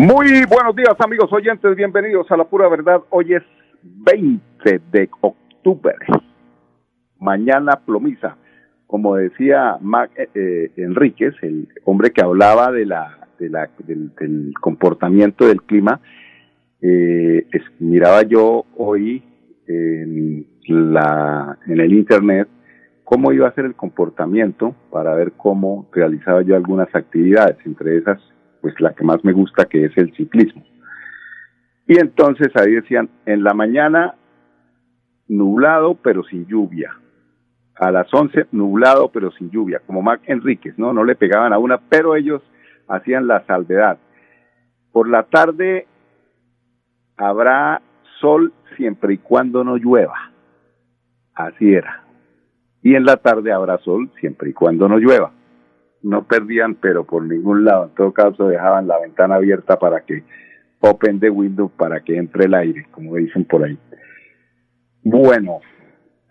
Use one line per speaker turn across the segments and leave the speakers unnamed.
Muy buenos días amigos oyentes, bienvenidos a la pura verdad. Hoy es 20 de octubre, mañana plomiza. Como decía Mac eh, eh, Enríquez, el hombre que hablaba de la, de la del, comportamiento del clima, eh, miraba yo hoy en, la, en el internet cómo iba a ser el comportamiento para ver cómo realizaba yo algunas actividades, entre esas pues la que más me gusta que es el ciclismo. Y entonces ahí decían, en la mañana nublado pero sin lluvia. A las 11 nublado pero sin lluvia, como Mac Enríquez, ¿no? No le pegaban a una, pero ellos hacían la salvedad. Por la tarde habrá sol siempre y cuando no llueva. Así era. Y en la tarde habrá sol siempre y cuando no llueva no perdían, pero por ningún lado. En todo caso, dejaban la ventana abierta para que open the window para que entre el aire, como dicen por ahí. Bueno,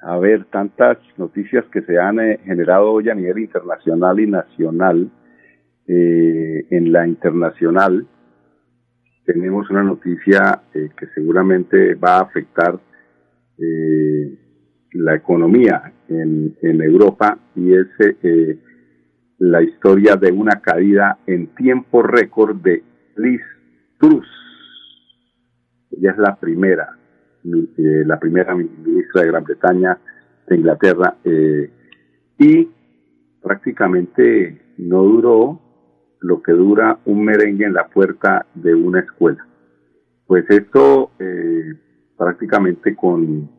a ver, tantas noticias que se han eh, generado hoy a nivel internacional y nacional. Eh, en la internacional tenemos una noticia eh, que seguramente va a afectar la economía en, en Europa y es la historia de una caída en tiempo récord de Liz Truss. Ella es la primera, eh, la primera ministra de Gran Bretaña, de Inglaterra, eh, y prácticamente no duró lo que dura un merengue en la puerta de una escuela. Pues esto eh, prácticamente con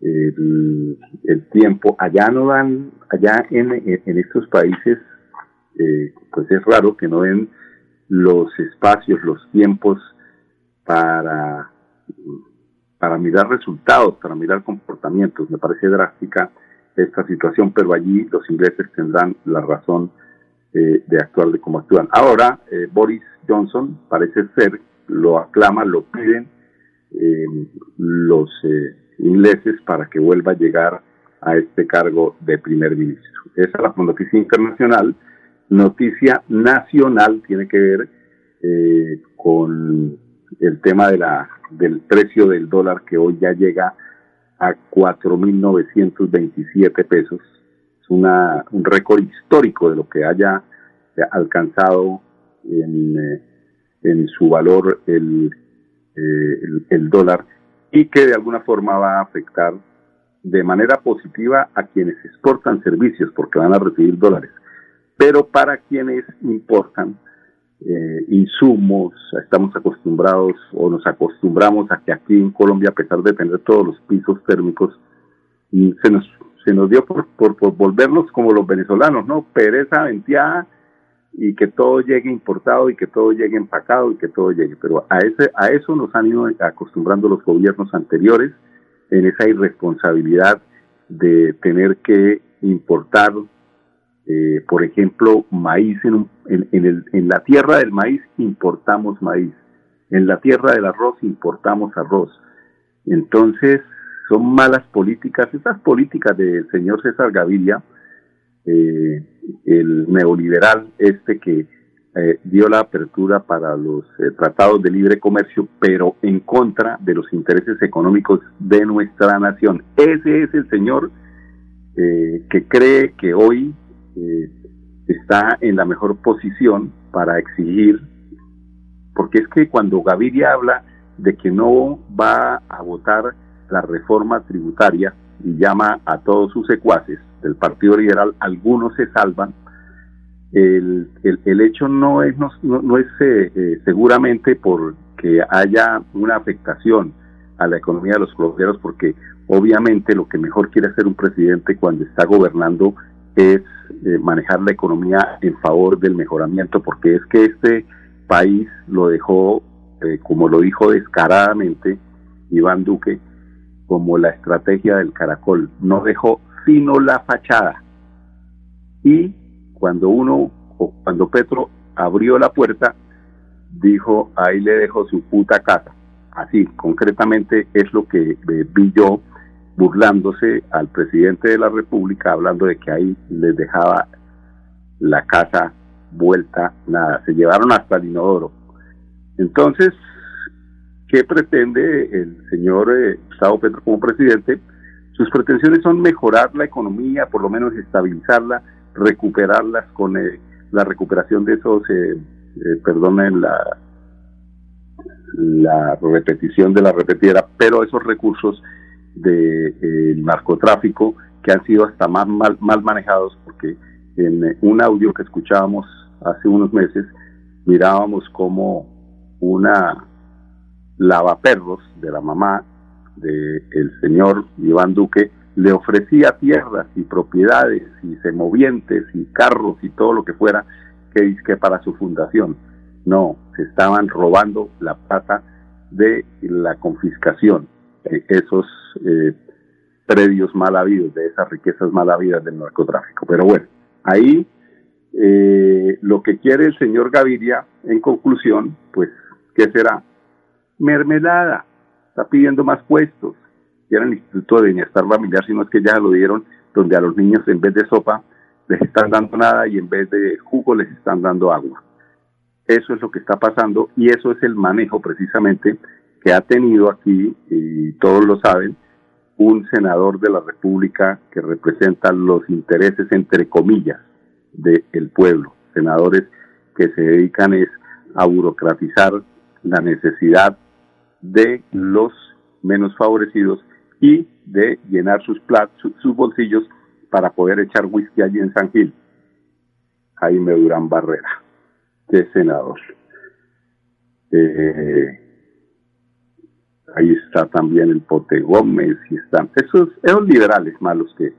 el, tiempo. Allá no dan, allá en, en estos países, eh, pues es raro que no den los espacios, los tiempos para, para mirar resultados, para mirar comportamientos. Me parece drástica esta situación, pero allí los ingleses tendrán la razón eh, de actuar de cómo actúan. Ahora, eh, Boris Johnson parece ser, lo aclama, lo piden eh, los eh, ingleses para que vuelva a llegar a este cargo de primer ministro. Esa es la noticia internacional. Noticia nacional tiene que ver eh, con el tema de la, del precio del dólar que hoy ya llega a 4.927 pesos. Es una, un récord histórico de lo que haya alcanzado en, eh, en su valor el, eh, el, el dólar y que de alguna forma va a afectar de manera positiva a quienes exportan servicios porque van a recibir dólares, pero para quienes importan eh, insumos, estamos acostumbrados o nos acostumbramos a que aquí en Colombia, a pesar de tener todos los pisos térmicos, se nos, se nos dio por, por, por volvernos como los venezolanos, ¿no? Pereza, venteada, y que todo llegue importado y que todo llegue empacado y que todo llegue. Pero a, ese, a eso nos han ido acostumbrando los gobiernos anteriores en esa irresponsabilidad de tener que importar, eh, por ejemplo, maíz. En, en, en, el, en la tierra del maíz importamos maíz. En la tierra del arroz importamos arroz. Entonces, son malas políticas. Esas políticas del señor César Gaviria, eh, el neoliberal este que eh, dio la apertura para los eh, tratados de libre comercio, pero en contra de los intereses económicos de nuestra nación. Ese es el señor eh, que cree que hoy está en la mejor posición para exigir, porque es que cuando Gaviria habla de que no va a votar la reforma tributaria y llama a todos sus secuaces, del Partido Liberal, algunos se salvan. El, el, hecho no es, no, no es eh, eh, seguramente porque haya una afectación a la economía de los colombianos, porque obviamente lo que mejor quiere hacer un presidente cuando está gobernando es eh, manejar la economía en favor del mejoramiento, porque es que este país lo dejó, como lo dijo descaradamente Iván Duque, como la estrategia del caracol, no dejó sino la fachada. Y cuando uno, o cuando Petro abrió la puerta, dijo, ahí le dejo su puta casa. Así, concretamente es lo que eh, vi yo burlándose al presidente de la República, hablando de que ahí les dejaba la casa vuelta, nada, se llevaron hasta el inodoro. Entonces, ¿qué pretende el señor eh, Gustavo Petro como presidente? Sus pretensiones son mejorar la economía, por lo menos estabilizarla, recuperarlas con eh, la recuperación de esos, eh, eh, perdonen la, la repetición de la repetidera, pero esos recursos del de, narcotráfico que han sido hasta más mal, mal manejados porque en un audio que escuchábamos hace unos meses mirábamos como una lavaperros de la mamá del el señor Iván Duque le ofrecía tierras y propiedades y semovientes y carros y todo lo que fuera que, que para su fundación. No, se estaban robando la plata de la confiscación, de esos eh, predios mal habidos, de esas riquezas mal habidas del narcotráfico. Pero bueno, ahí eh, lo que quiere el señor Gaviria, en conclusión, pues, ¿qué será? Mermelada, pidiendo más puestos, era el Instituto de Bienestar Familiar, sino es que ya lo dieron, donde a los niños en vez de sopa les están dando nada y en vez de jugo les están dando agua. Eso es lo que está pasando y eso es el manejo precisamente que ha tenido aquí, y todos lo saben, un senador de la República que representa los intereses, entre comillas, del pueblo. Senadores que se dedican es a burocratizar la necesidad de los menos favorecidos y de llenar sus, platos, sus bolsillos para poder echar whisky allí en San Gil. Jaime Durán Barrera, de senador. Eh, ahí está también el Pote Gómez y están esos, esos liberales malos que,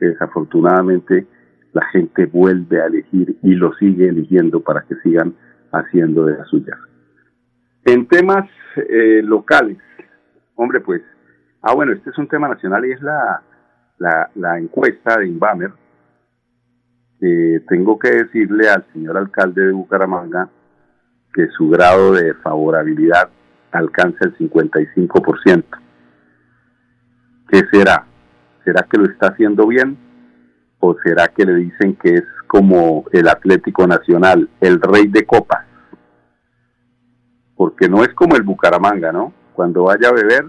desafortunadamente la gente vuelve a elegir y lo sigue eligiendo para que sigan haciendo de las suyas. En temas eh, locales, hombre, pues Ah, bueno, este es un tema nacional y es la, la, encuesta de Inbamer. tengo que decirle al señor alcalde de Bucaramanga que su grado de favorabilidad alcanza el 55%. ¿Qué será? ¿Será que lo está haciendo bien? ¿O será que le dicen que es como el Atlético Nacional, el rey de copas? Porque no es como el Bucaramanga, ¿no? Cuando vaya a beber,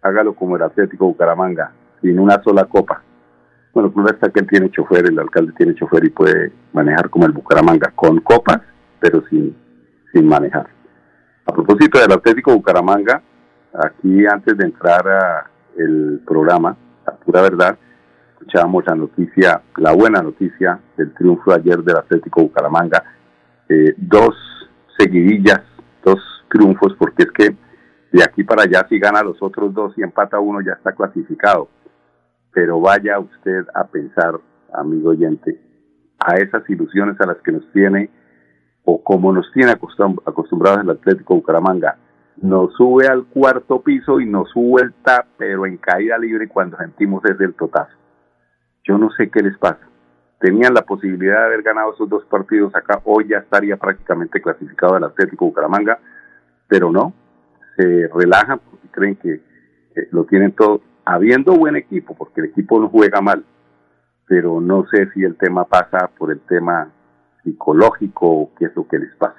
hágalo como el Atlético Bucaramanga, sin una sola copa. Bueno, pues está que él tiene chofer, el alcalde tiene chofer y puede manejar como el Bucaramanga, con copas, pero sin, sin manejar. A propósito del Atlético Bucaramanga, aquí antes de entrar a el programa, a pura verdad, escuchábamos la noticia, la buena noticia del triunfo ayer del Atlético Bucaramanga. Eh, dos seguidillas, dos triunfos, porque es que de aquí para allá, si gana los otros dos y empata uno, ya está clasificado. Pero vaya usted a pensar, amigo oyente, a esas ilusiones a las que nos tiene, o como nos tiene acostumbrados el Atlético Bucaramanga. Nos sube al cuarto piso y nos suelta, pero en caída libre cuando sentimos desde el totazo. Yo no sé qué les pasa. Tenían la posibilidad de haber ganado esos dos partidos acá, hoy ya estaría prácticamente clasificado el Atlético Bucaramanga, pero no, se relajan porque creen que, lo tienen todo, habiendo buen equipo, porque el equipo no juega mal, pero no sé si el tema pasa por el tema psicológico o qué es lo que les pasa.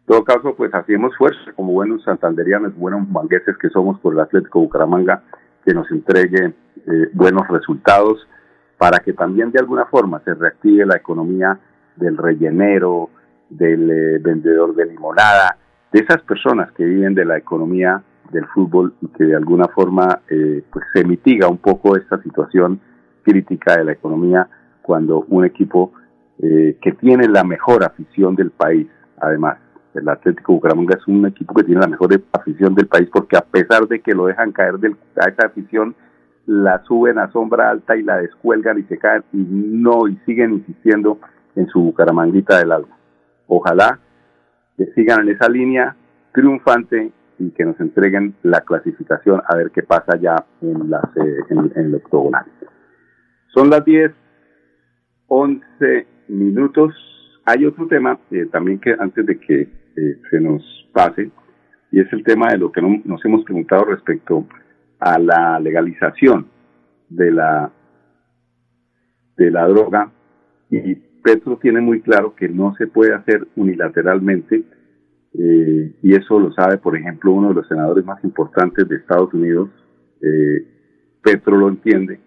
En todo caso, pues hacemos fuerza como buenos santanderianos, buenos mangueses que somos por el Atlético Bucaramanga, que nos entregue eh, buenos resultados para que también de alguna forma se reactive la economía del rellenero, del eh, vendedor de limonada, de esas personas que viven de la economía del fútbol y que de alguna forma eh, pues se mitiga un poco esta situación crítica de la economía cuando un equipo eh, que tiene la mejor afición del país, además, el Atlético Bucaramanga es un equipo que tiene la mejor afición del país porque a pesar de que lo dejan caer del, a esa afición, la suben a sombra alta y la descuelgan y se caen y no, y siguen insistiendo en su Bucaramanguita del alma. Ojalá que sigan en esa línea triunfante y que nos entreguen la clasificación a ver qué pasa ya en, las, eh, en, el octogonal. Son las 10, 11 minutos. Hay otro tema eh, también que antes de que eh, se nos pase, y es el tema de lo que nos hemos preguntado respecto a la legalización de la de la droga. Y Petro tiene muy claro que no se puede hacer unilateralmente eh, y eso lo sabe por ejemplo uno de los senadores más importantes de Estados Unidos eh, Petro lo entiende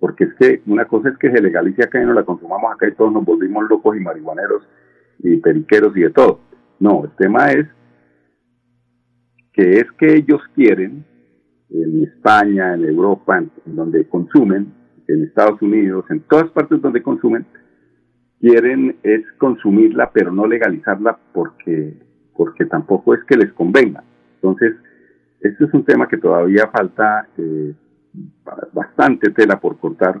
porque es que una cosa es que se legalice acá y no la consumamos acá y todos nos volvimos locos y marihuaneros y periqueros y de todo. No el tema es que es que ellos quieren en España, en Europa, en, donde consumen, en Estados Unidos, en todas partes donde consumen, quieren es consumirla, pero no legalizarla porque, porque tampoco es que les convenga. Entonces, este es un tema que todavía falta eh, bastante tela por cortar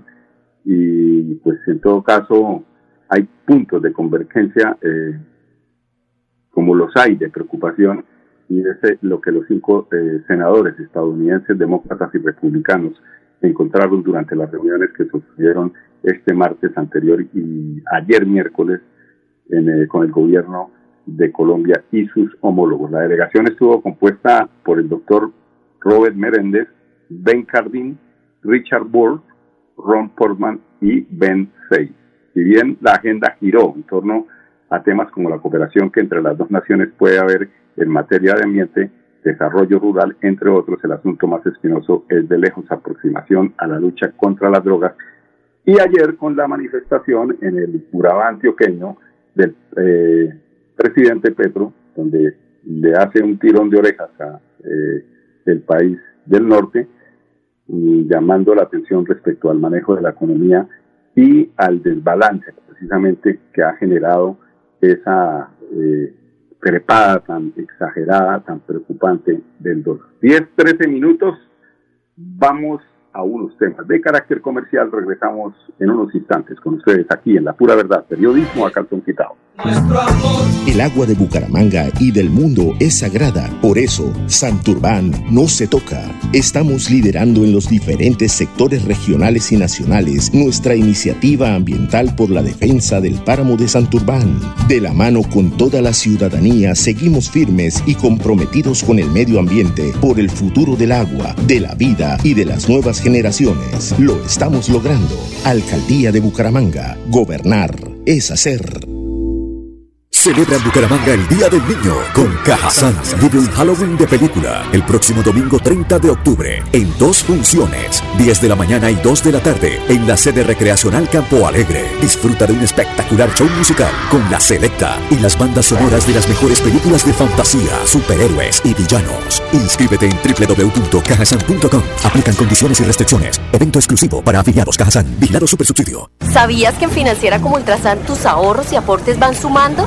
y pues en todo caso hay puntos de convergencia eh, como los hay de preocupación y es lo que los cinco eh, senadores estadounidenses, demócratas y republicanos encontraron durante las reuniones que sucedieron este martes anterior y ayer miércoles eh, con el gobierno de Colombia y sus homólogos. La delegación estuvo compuesta por el doctor Robert Meréndez, Ben Cardin, Richard Burr, Ron Portman y Ben Fay. Si bien la agenda giró en torno a temas como la cooperación que entre las dos naciones puede haber en materia de ambiente, desarrollo rural, entre otros, el asunto más espinoso es de lejos aproximación a la lucha contra las drogas. Y ayer con la manifestación en el Urabá antioqueño del eh, presidente Petro, donde le hace un tirón de orejas a eh, el país del norte, llamando la atención respecto al manejo de la economía y al desbalance precisamente que ha generado esa eh, trepada tan exagerada, tan preocupante del dólar. 10, 13 minutos, vamos a unos temas de carácter comercial. Regresamos en unos instantes con ustedes aquí en La Pura Verdad, periodismo a calzón quitado.
El agua de Bucaramanga y del mundo es sagrada, por eso Santurbán no se toca. Estamos liderando en los diferentes sectores regionales y nacionales nuestra iniciativa ambiental por la defensa del páramo de Santurbán. De la mano con toda la ciudadanía seguimos firmes y comprometidos con el medio ambiente por el futuro del agua, de la vida y de las nuevas generaciones. Lo estamos logrando. Alcaldía de Bucaramanga. Gobernar es hacer.
Celebra en Bucaramanga el Día del Niño con Cajazán. Vive un Halloween de película el próximo domingo 30 de octubre en dos funciones, 10 de la mañana y 2 de la tarde en la sede recreacional Campo Alegre. Disfruta de un espectacular show musical con la selecta y las bandas sonoras de las mejores películas de fantasía, superhéroes y villanos. Inscríbete en www.cajasan.com. Aplican condiciones y restricciones. Evento exclusivo para afiliados Cajazán. Vigilado Supersubsidio.
¿Sabías que en Financiera como Ultrasan tus ahorros y aportes van sumando?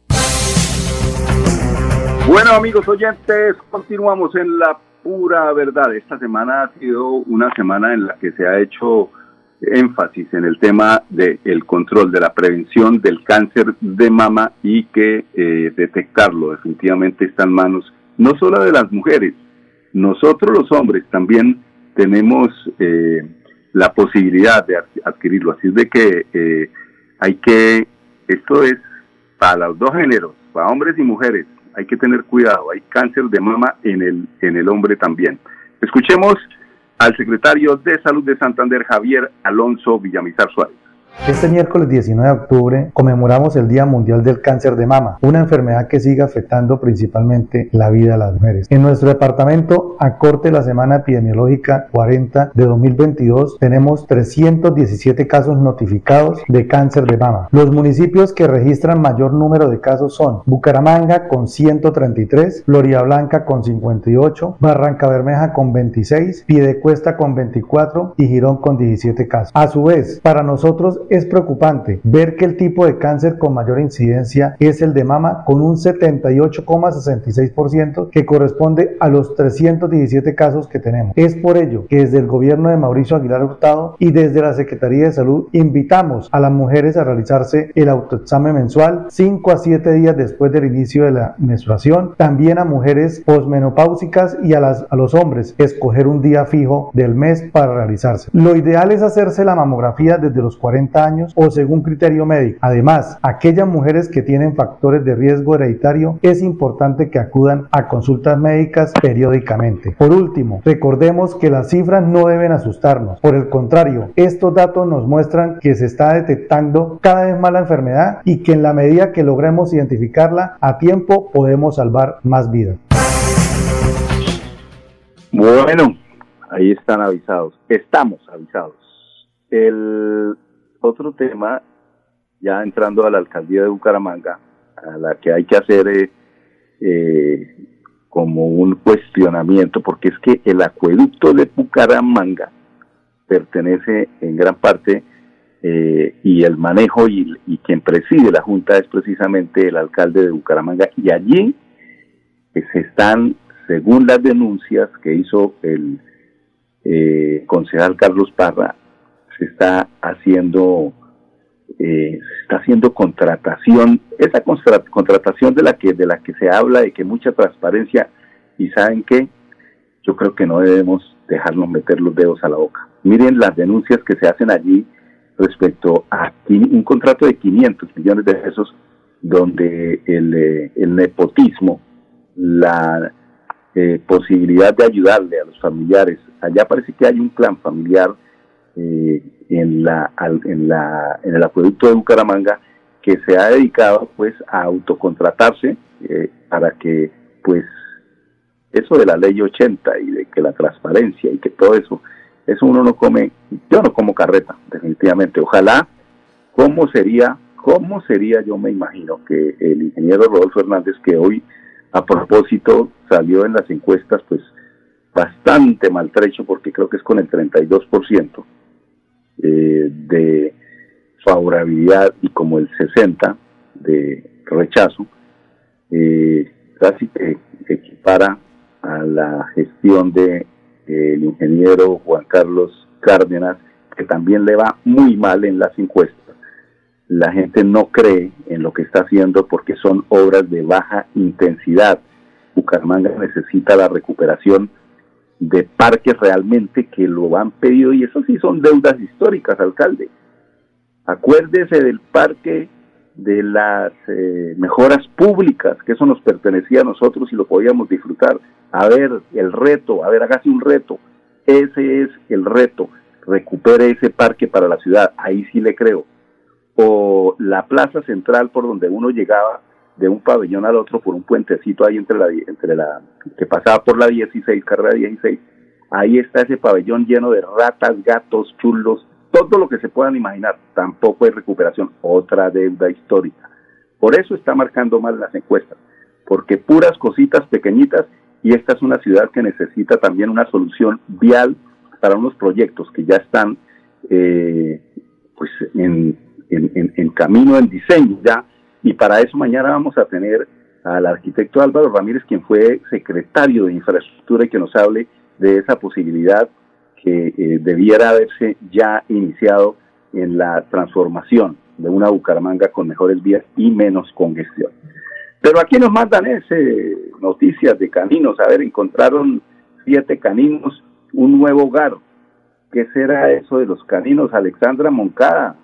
Bueno, amigos oyentes, continuamos en la pura verdad. Esta semana ha sido una semana en la que se ha hecho énfasis en el tema del control, de la prevención del cáncer de mama y que eh, detectarlo definitivamente está en manos no solo de las mujeres, nosotros los hombres también tenemos eh, la posibilidad de adquirirlo. Así es de que eh, hay que, esto es para los dos géneros, para hombres y mujeres, hay que tener cuidado, hay cáncer de mama en el, en el hombre también. Escuchemos al secretario de Salud de Santander, Javier Alonso Villamizar Suárez.
Este miércoles 19 de octubre conmemoramos el Día Mundial del Cáncer de Mama, una enfermedad que sigue afectando principalmente la vida de las mujeres. En nuestro departamento, a corte de la semana epidemiológica 40 de 2022, tenemos 317 casos notificados de cáncer de mama. Los municipios que registran mayor número de casos son Bucaramanga con 133, Floria Blanca con 58, Barranca Bermeja con 26, Piedecuesta con 24 y Girón con 17 casos. A su vez, para nosotros es preocupante ver que el tipo de cáncer con mayor incidencia es el de mama con un 78,66% que corresponde a los 317 casos que tenemos. Es por ello que desde el gobierno de Mauricio Aguilar Hurtado y desde la Secretaría de Salud invitamos a las mujeres a realizarse el autoexamen mensual 5 a 7 días después del inicio de la menstruación, también a mujeres posmenopáusicas y a, las, a los hombres escoger un día fijo del mes para realizarse. Lo ideal es hacerse la mamografía desde los 40 años o según criterio médico. Además, aquellas mujeres que tienen factores de riesgo hereditario es importante que acudan a consultas médicas periódicamente. Por último, recordemos que las cifras no deben asustarnos. Por el contrario, estos datos nos muestran que se está detectando cada vez más la enfermedad y que en la medida que logremos identificarla a tiempo podemos salvar más vidas.
Bueno, ahí están avisados. Estamos avisados. El otro tema, ya entrando a la alcaldía de Bucaramanga, a la que hay que hacer eh, eh, como un cuestionamiento, porque es que el acueducto de Bucaramanga pertenece en gran parte eh, y el manejo y, quien preside la Junta es precisamente el alcalde de Bucaramanga y allí se están, según las denuncias que hizo el concejal Carlos Parra, se está haciendo eh, se está haciendo contratación, esa contratación de la que de la que se habla de que mucha transparencia y saben que yo creo que no debemos dejarnos meter los dedos a la boca. Miren las denuncias que se hacen allí respecto a un contrato de 500 millones de pesos donde el, eh, nepotismo, la eh, posibilidad de ayudarle a los familiares, allá parece que hay un plan familiar eh, en, la, en, la, en el acueducto de Bucaramanga que se ha dedicado pues a autocontratarse eh, para que pues eso de la ley 80 y de que la transparencia y que todo eso, eso uno no come, yo no como carreta, definitivamente. Ojalá, ¿cómo sería, cómo sería, yo me imagino, que el ingeniero Rodolfo Hernández, que hoy a propósito salió en las encuestas, pues bastante maltrecho, porque creo que es con el 32%, eh, de favorabilidad y como el 60 de rechazo, eh, casi que equipara a la gestión de eh, el ingeniero Juan Carlos Cárdenas, que también le va muy mal en las encuestas. La gente no cree en lo que está haciendo porque son obras de baja intensidad. Bucaramanga necesita la recuperación de parques realmente que lo han pedido y eso sí son deudas históricas, alcalde. Acuérdese del parque de las eh, mejoras públicas, que eso nos pertenecía a nosotros y lo podíamos disfrutar. A ver, el reto, a ver, hágase un reto. Ese es el reto. Recupere ese parque para la ciudad, ahí sí le creo. O la plaza central por donde uno llegaba de un pabellón al otro por un puentecito ahí entre la, entre la que pasaba por la 16, carrera 16. Ahí está ese pabellón lleno de ratas, gatos, chulos, todo lo que se puedan imaginar. Tampoco hay recuperación, otra deuda histórica. Por eso está marcando mal las encuestas, porque puras cositas pequeñitas y esta es una ciudad que necesita también una solución vial para unos proyectos que ya están eh, pues en, en, en camino, en diseño ya y para eso mañana vamos a tener al arquitecto Álvaro Ramírez, quien fue secretario de infraestructura y que nos hable de esa posibilidad que eh, debiera haberse ya iniciado en la transformación de una Bucaramanga con mejores vías y menos congestión. Pero aquí nos mandan ese noticias de caninos. A ver, encontraron siete caninos, un nuevo hogar. ¿Qué será eso de los caninos, Alexandra Moncada?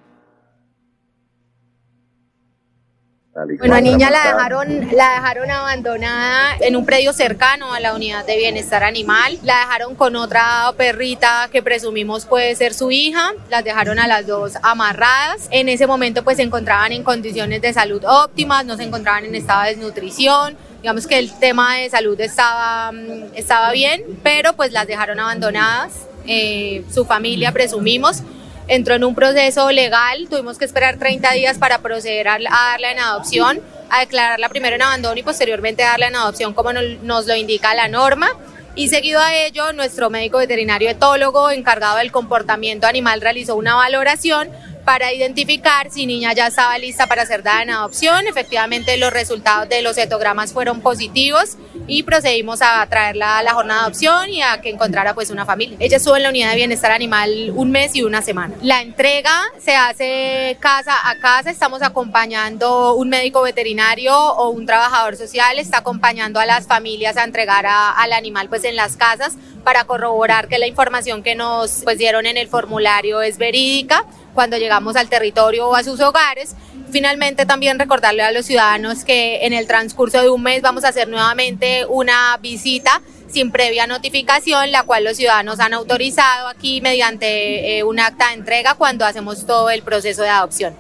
Bueno, a niña la dejaron, la dejaron abandonada en un predio cercano a la unidad de bienestar animal. La dejaron con otra perrita que presumimos puede ser su hija. Las dejaron a las dos amarradas. En ese momento pues se encontraban en condiciones de salud óptimas, no se encontraban en estado de desnutrición digamos que el tema de salud estaba, mm, estaba bien, pero pues las dejaron abandonadas, eh, su familia presumimos, entró en un proceso legal, tuvimos que esperar 30 días para proceder a, darla en adopción, a declararla primero en abandono y posteriormente darla en adopción como nos lo indica la norma. Y seguido a ello, nuestro médico veterinario etólogo encargado del comportamiento animal realizó una valoración para identificar si niña ya estaba lista para ser dada en adopción. Efectivamente, los resultados de los cetogramas fueron positivos y procedimos a traerla a la jornada de adopción y a que encontrara pues una familia. Ella estuvo en la unidad de bienestar animal un mes y una semana. La entrega se hace casa a casa, estamos acompañando un médico veterinario o un trabajador social, está acompañando a las familias a entregar al animal pues en las casas para corroborar que la información que nos pues dieron en el formulario es verídica cuando llegamos al territorio o a sus hogares. Finalmente también recordarle a los ciudadanos que en el transcurso de un mes vamos a hacer nuevamente una visita sin previa notificación, la cual los ciudadanos han autorizado aquí mediante eh, un acta de entrega cuando hacemos todo el proceso de adopción.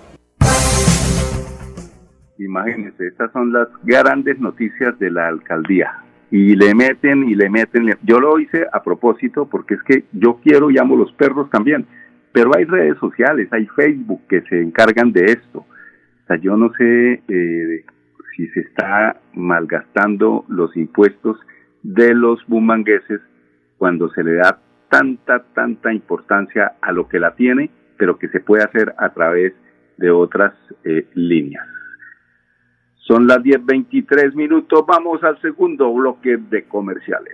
Imagínense, estas son las grandes noticias de la alcaldía. Y le meten y le meten. Yo lo hice a propósito porque es que yo quiero y amo los perros también. Pero hay redes sociales, hay Facebook que se encargan de esto. O sea, yo no sé eh, si se está malgastando los impuestos de los bumangueses cuando se le da tanta, tanta importancia a lo que la tiene, pero que se puede hacer a través de otras eh, líneas. Son las 10.23 minutos, vamos al segundo bloque de comerciales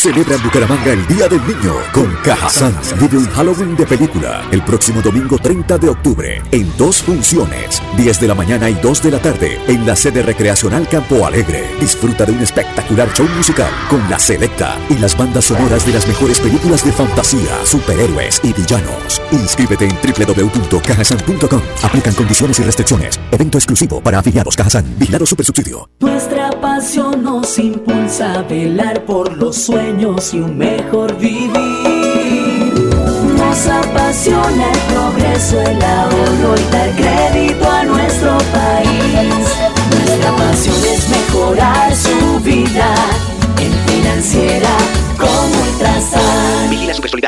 Celebra en Bucaramanga el Día del Niño con Cajazán. Vive un Halloween de película el próximo domingo 30 de octubre en dos funciones, 10 de la mañana y 2 de la tarde en la sede recreacional Campo Alegre. Disfruta de un espectacular show musical con la selecta y las bandas sonoras de las mejores películas de fantasía, superhéroes y villanos. Inscríbete en www.cajasan.com. Aplican condiciones y restricciones. Evento exclusivo para afiliados Cajazán. Vigilado Supersubsidio.
Nuestra pasión nos impulsa a velar por los sueños y un mejor vivir. Nos apasiona el progreso, el ahorro y dar crédito a nuestro país. Nuestra pasión es mejorar su vida en financiera como Ultrasan.
Vigila Solidaria,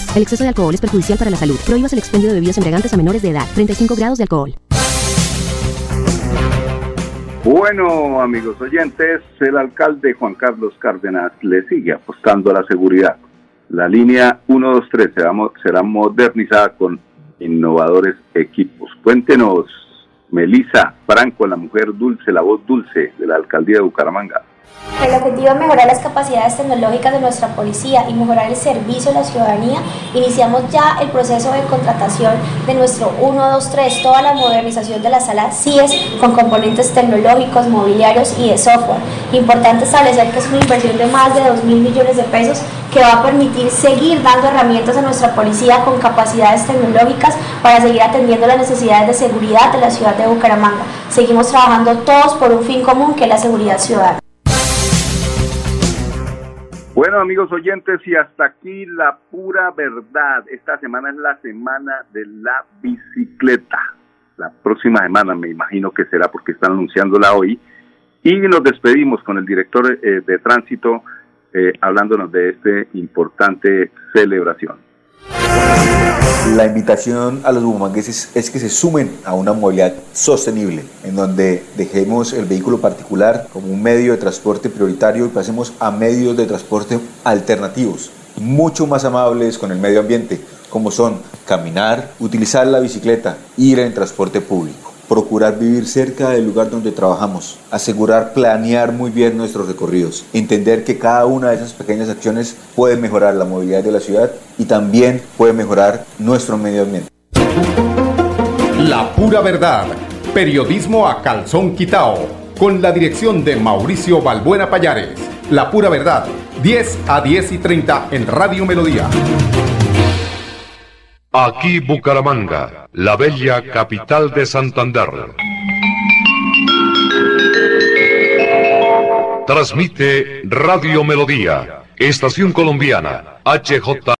El exceso de alcohol es perjudicial para la salud. Prohíbas el expendio de bebidas embriagantes a menores de edad. 35 grados de alcohol.
Bueno, amigos oyentes, el alcalde Juan Carlos Cárdenas le sigue apostando a la seguridad. La línea 123 será, será modernizada con innovadores equipos. Cuéntenos, Melisa Franco, la mujer dulce, la voz dulce de la alcaldía de Bucaramanga.
El objetivo es mejorar las capacidades tecnológicas de nuestra policía y mejorar el servicio a la ciudadanía. Iniciamos ya el proceso de contratación de nuestro 123, toda la modernización de la sala CIES con componentes tecnológicos, mobiliarios y de software. Importante establecer que es una inversión de más de 2 mil millones de pesos que va a permitir seguir dando herramientas a nuestra policía con capacidades tecnológicas para seguir atendiendo las necesidades de seguridad de la ciudad de Bucaramanga. Seguimos trabajando todos por un fin común que es la seguridad ciudadana.
Bueno, amigos oyentes, y hasta aquí la pura verdad. Esta semana es la semana de la bicicleta. La próxima semana me imagino que será porque están anunciándola hoy. Y nos despedimos con el director eh, de tránsito eh, hablándonos de esta importante celebración.
La invitación a los bumangueses es que se sumen a una movilidad sostenible, en donde dejemos el vehículo particular como un medio de transporte prioritario y pasemos a medios de transporte alternativos, mucho más amables con el medio ambiente, como son caminar, utilizar la bicicleta, ir en transporte público procurar vivir cerca del lugar donde trabajamos, asegurar planear muy bien nuestros recorridos, entender que cada una de esas pequeñas acciones puede mejorar la movilidad de la ciudad y también puede mejorar nuestro medio ambiente.
La pura verdad, periodismo a calzón quitao, con la dirección de Mauricio Balbuena Payares. La pura verdad, 10 a 10 y 30 en Radio Melodía.
Aquí Bucaramanga, la bella capital de Santander. Transmite Radio Melodía, Estación Colombiana, HJ.